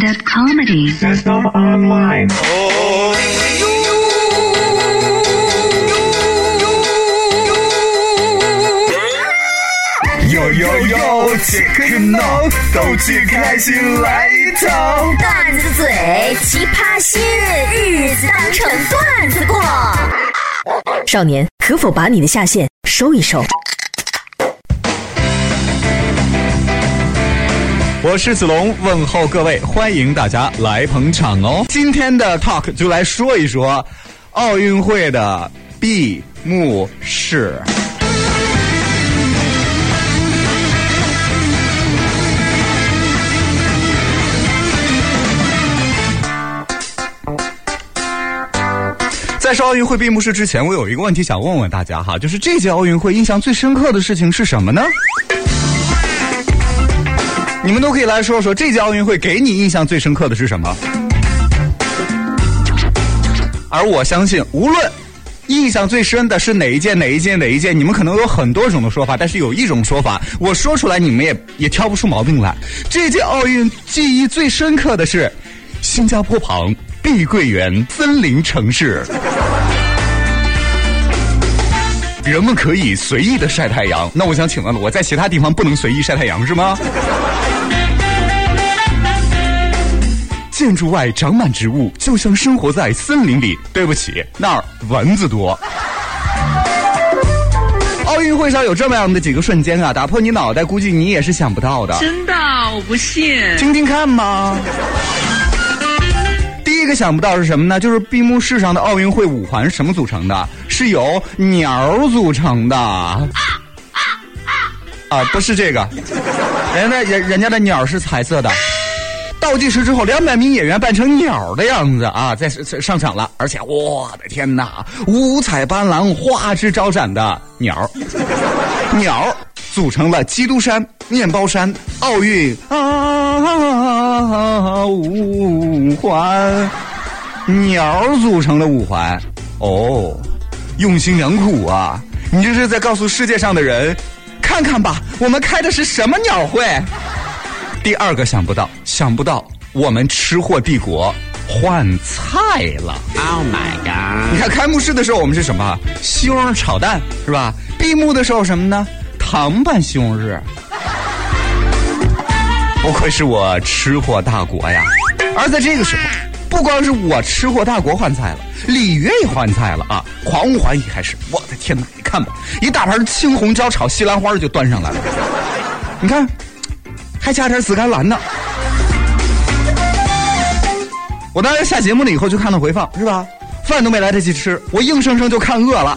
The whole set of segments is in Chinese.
stand-up comedy. Stand up online. 哟哟哟，切克闹，逗趣开心来一套。段子嘴，奇葩心，日子当成段子过。少年，可否把你的下限收一收？我是子龙，问候各位，欢迎大家来捧场哦。今天的 talk 就来说一说奥运会的闭幕式。在说奥运会闭幕式之前，我有一个问题想问问大家哈，就是这届奥运会印象最深刻的事情是什么呢？你们都可以来说说这届奥运会给你印象最深刻的是什么？而我相信，无论印象最深的是哪一届、哪一届、哪一届，你们可能有很多种的说法，但是有一种说法，我说出来你们也也挑不出毛病来。这届奥运记忆最深刻的是新加坡旁碧桂园森林城市。人们可以随意的晒太阳，那我想请问了，我在其他地方不能随意晒太阳是吗？建筑外长满植物，就像生活在森林里。对不起，那儿蚊子多。奥运会上有这么样的几个瞬间啊，打破你脑袋，估计你也是想不到的。真的，我不信。听听看嘛。第一个想不到是什么呢？就是闭幕式上的奥运会五环是什么组成的？是由鸟组成的。啊，不是这个，人家人人家的鸟是彩色的。倒计时之后，两百名演员扮成鸟的样子啊，在上上场了。而且，我的天哪，五彩斑斓、花枝招展的鸟，鸟组成了基督山、面包山、奥运啊五环，鸟组成了五环。哦，用心良苦啊！你这是在告诉世界上的人，看看吧，我们开的是什么鸟会？第二个想不到，想不到我们吃货帝国换菜了。Oh my god！你看开幕式的时候我们是什么？西红柿炒蛋是吧？闭幕的时候什么呢？糖拌西红柿。不愧是我吃货大国呀！而在这个时候，不光是我吃货大国换菜了，里约也换菜了啊！狂欢一开始，我的天哪！你看吧，一大盘青红椒炒西兰花就端上来了。你看。还加点紫甘蓝呢。我当时下节目了以后就看到回放，是吧？饭都没来得及吃，我硬生生就看饿了。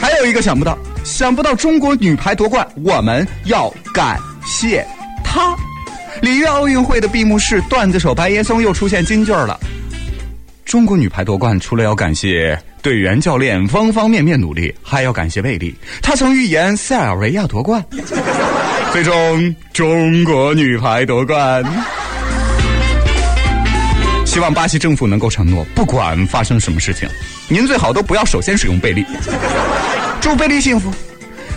还有一个想不到，想不到中国女排夺冠，我们要感谢她。里约奥运会的闭幕式，段子手白岩松又出现金句了。中国女排夺冠，除了要感谢。队员、教练方方面面努力，还要感谢贝利。他曾预言塞尔维亚夺冠，最终中国女排夺冠。希望巴西政府能够承诺，不管发生什么事情，您最好都不要首先使用贝利。祝贝利幸福，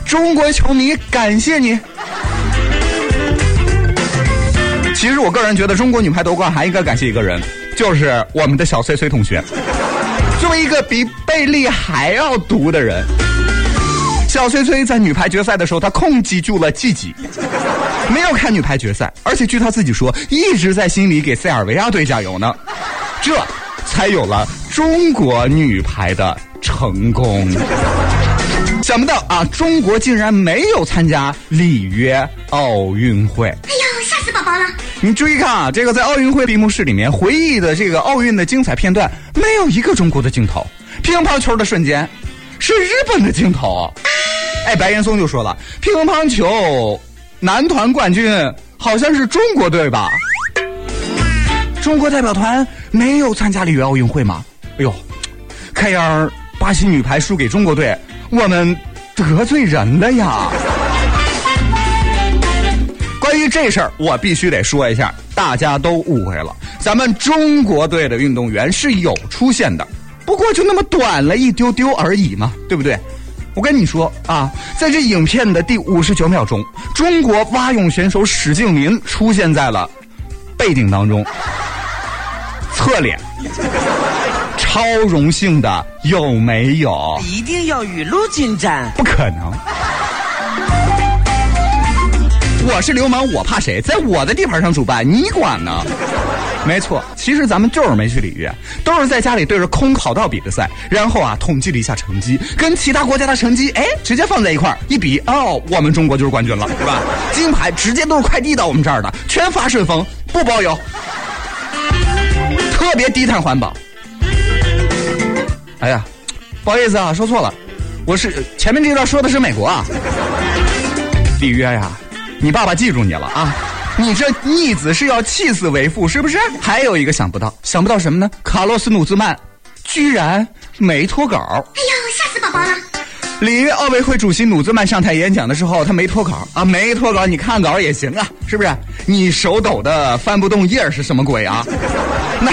中国球迷感谢你。其实我个人觉得，中国女排夺冠还应该感谢一个人，就是我们的小崔崔同学。作为一个比贝利还要毒的人，小崔崔在女排决赛的时候，他控制住了自己，没有看女排决赛，而且据他自己说，一直在心里给塞尔维亚队加油呢，这才有了中国女排的成功。想不到啊，中国竟然没有参加里约奥运会。哎呦，吓死宝宝了！你注意看啊，这个在奥运会闭幕式里面回忆的这个奥运的精彩片段，没有一个中国的镜头。乒乓球的瞬间是日本的镜头。哎，白岩松就说了，乒乓球男团冠军好像是中国队吧？中国代表团没有参加里约奥运会吗？哎呦，看样巴西女排输给中国队。我们得罪人了呀！关于这事儿，我必须得说一下，大家都误会了。咱们中国队的运动员是有出现的，不过就那么短了一丢丢而已嘛，对不对？我跟你说啊，在这影片的第五十九秒钟，中国蛙泳选手史敬林出现在了背景当中，侧脸，超荣幸的，有没有？一定要雨露均沾。不可能。我是流氓，我怕谁？在我的地盘上主办，你管呢？没错，其实咱们就是没去里约，都是在家里对着空跑道比的赛，然后啊统计了一下成绩，跟其他国家的成绩哎直接放在一块儿一比，哦，我们中国就是冠军了，是吧？金牌直接都是快递到我们这儿的，全发顺丰，不包邮，特别低碳环保。哎呀，不好意思啊，说错了，我是前面这段说的是美国啊，里约呀。你爸爸记住你了啊！你这逆子是要气死为父是不是？还有一个想不到，想不到什么呢？卡洛斯·努兹曼居然没脱稿！哎呀，吓死宝宝了！里约奥委会主席努兹曼上台演讲的时候，他没脱稿啊，没脱稿，你看稿也行啊，是不是？你手抖的翻不动页是什么鬼啊？那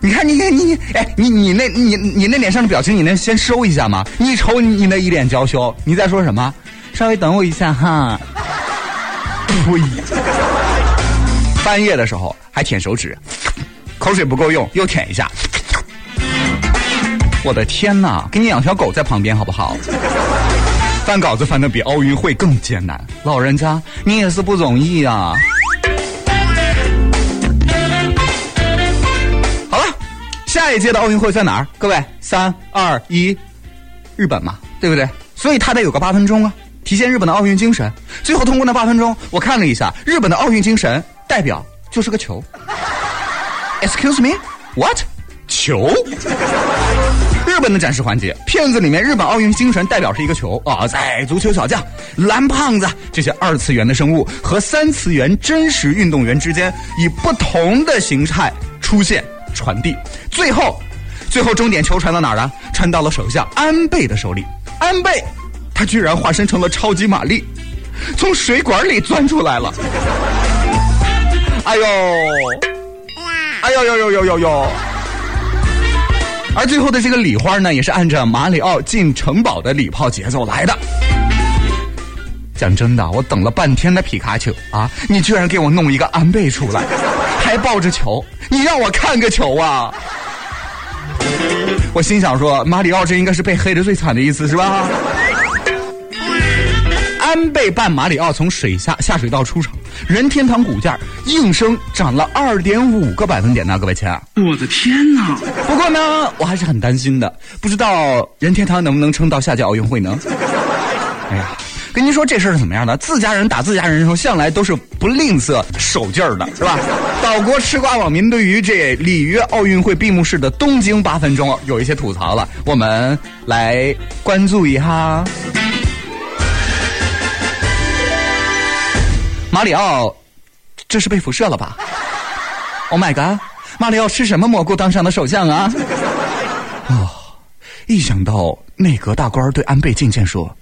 你看，你看，你你，哎，你你那，你你那脸上的表情，你能先收一下吗？你瞅你那一脸娇羞，你在说什么？稍微等我一下哈。呸！半夜的时候还舔手指，口水不够用又舔一下。我的天哪！给你养条狗在旁边好不好？翻稿子翻的比奥运会更艰难，老人家你也是不容易啊。好了，下一届的奥运会在哪儿？各位，三二一，日本嘛，对不对？所以他得有个八分钟啊。体现日本的奥运精神，最后通过那八分钟，我看了一下，日本的奥运精神代表就是个球。Excuse me, what？球？日本的展示环节，片子里面日本奥运精神代表是一个球啊，在足球小将、蓝胖子这些二次元的生物和三次元真实运动员之间以不同的形态出现传递，最后，最后终点球传到哪儿了？传到了首相安倍的手里，安倍。他居然化身成了超级玛丽，从水管里钻出来了！哎呦，哎呦呦呦呦呦呦！而最后的这个礼花呢，也是按照马里奥进城堡的礼炮节奏来的。讲真的，我等了半天的皮卡丘啊，你居然给我弄一个安倍出来，还抱着球，你让我看个球啊！我心想说，马里奥这应该是被黑的最惨的一次，是吧？安倍半马里奥从水下下水道出场，任天堂股价应声涨了二点五个百分点呢，各位亲。我的天哪！不过呢，我还是很担心的，不知道任天堂能不能撑到下届奥运会呢？哎呀，跟您说这事儿是怎么样的？自家人打自家人的时候，向来都是不吝啬手劲儿的，是吧？岛国吃瓜网民对于这里约奥运会闭幕式的东京八分钟有一些吐槽了，我们来关注一下。马里奥，这是被辐射了吧？Oh my god！马里奥吃什么蘑菇当上的首相啊？哦，一想到内阁大官对安倍晋见说：“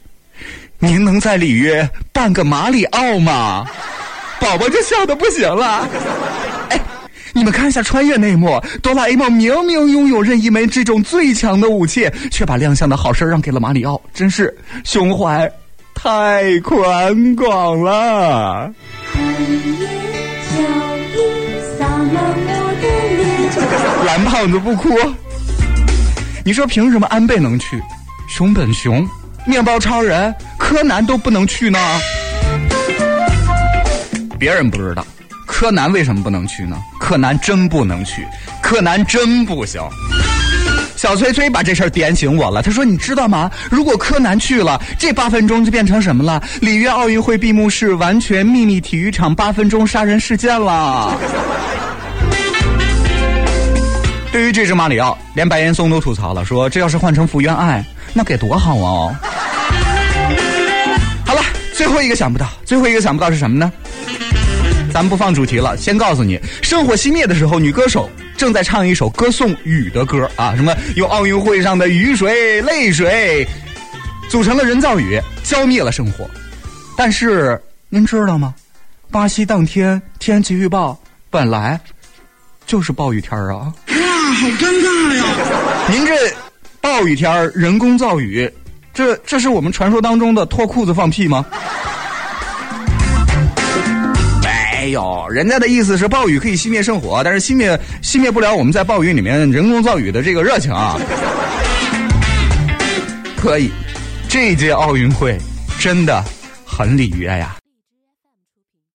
您能在里约办个马里奥吗？”宝宝就笑的不行了。哎，你们看一下穿越那一幕，哆啦 A 梦明明拥有任意门这种最强的武器，却把亮相的好事让给了马里奥，真是胸怀。太宽广了。蓝胖子不哭。你说凭什么安倍能去，熊本熊、面包超人、柯南都不能去呢？别人不知道，柯南为什么不能去呢？柯南真不能去，柯南真不行。小崔崔把这事儿点醒我了。他说：“你知道吗？如果柯南去了，这八分钟就变成什么了？里约奥运会闭幕式完全秘密体育场八分钟杀人事件了。”对于这只马里奥，连白岩松都吐槽了，说：“这要是换成福原爱，那该多好啊！” 好了，最后一个想不到，最后一个想不到是什么呢？咱们不放主题了，先告诉你，圣火熄灭的时候，女歌手。正在唱一首歌颂雨的歌啊，什么用奥运会上的雨水、泪水组成了人造雨，浇灭了生活。但是您知道吗？巴西当天天气预报本来就是暴雨天啊！哇，好尴尬呀！您这暴雨天人工造雨，这这是我们传说当中的脱裤子放屁吗？没有，人家的意思是暴雨可以熄灭圣火，但是熄灭熄灭不了我们在暴雨里面人工造雨的这个热情啊。可以，这届奥运会真的很里约呀。